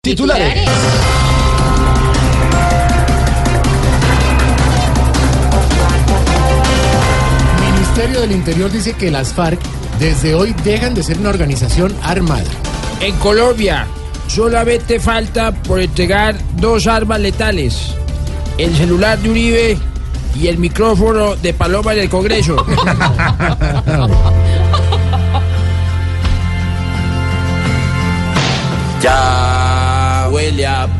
Titulares. Ministerio del Interior dice que las FARC desde hoy dejan de ser una organización armada. En Colombia solamente falta por entregar dos armas letales. El celular de Uribe y el micrófono de Paloma en el Congreso. ya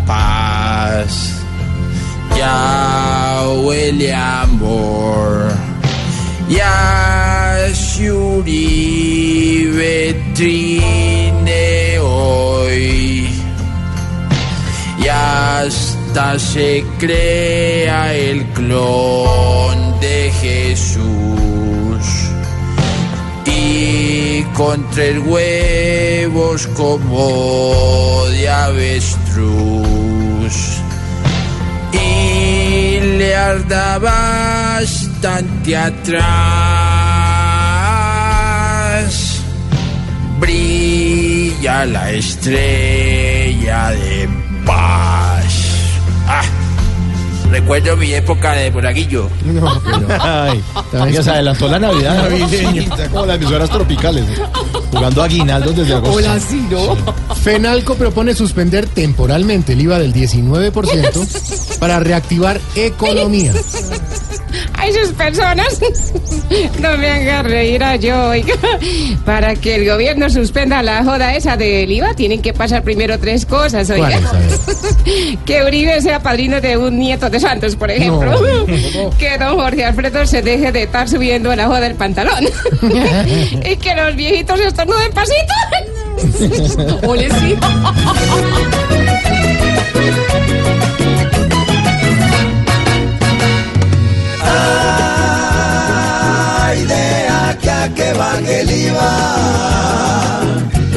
paz. Ya huele a amor. Ya si Uribe trine hoy. Y hasta se crea el clon de Jesús. El huevos como de avestruz. Y le arda bastante atrás. Brilla la estrella de recuerdo mi época de monaguillo. No, pero Ay, oiga, se adelantó la Navidad navideña. Está como las emisoras tropicales. ¿eh? Jugando aguinaldos desde agosto. Fenalco propone suspender temporalmente el IVA del 19% para reactivar economía. A esas personas no me hagan reír a yo, oiga. Para que el gobierno suspenda la joda esa del IVA, tienen que pasar primero tres cosas, oiga. Que Uribe sea padrino de un nieto de Santos, por ejemplo. Que don Jorge Alfredo se deje de estar subiendo la joda del pantalón. y que los viejitos estornuden pasito. Ole, sí.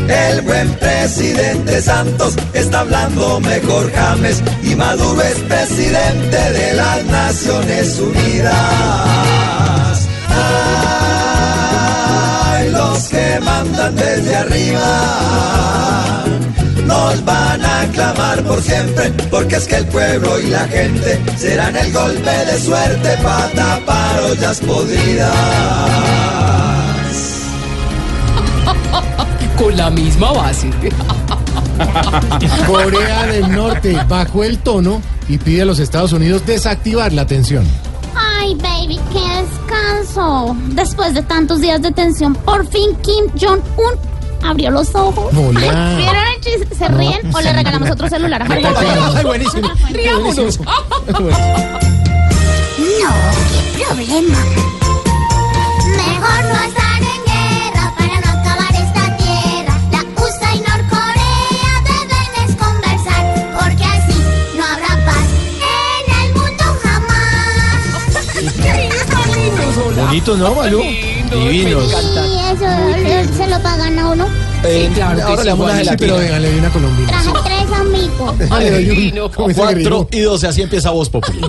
El buen presidente Santos está hablando mejor James y Maduro es presidente de las Naciones Unidas. Ay, los que mandan desde arriba nos van a aclamar por siempre, porque es que el pueblo y la gente serán el golpe de suerte para tapar ollas podridas. Con la misma base. Corea del Norte bajó el tono y pide a los Estados Unidos desactivar la tensión. Ay, baby, qué descanso. Después de tantos días de tensión, por fin Kim Jong-un abrió los ojos. Hola. ¿Vieron el chiste? ¿Se ríen o le regalamos otro celular? Ay, buenísimo. Riámonos. No, qué problema. Bonitos, ¿no, Malú? Divinos. Y eso se lo pagan a uno. Eh, claro que ahora sí, le damos una Sí, pero gelatina. venga, le doy una colombina. Traje tres amigos. Ah, le doy un- Cuatro y doce, así empieza Voz Populi.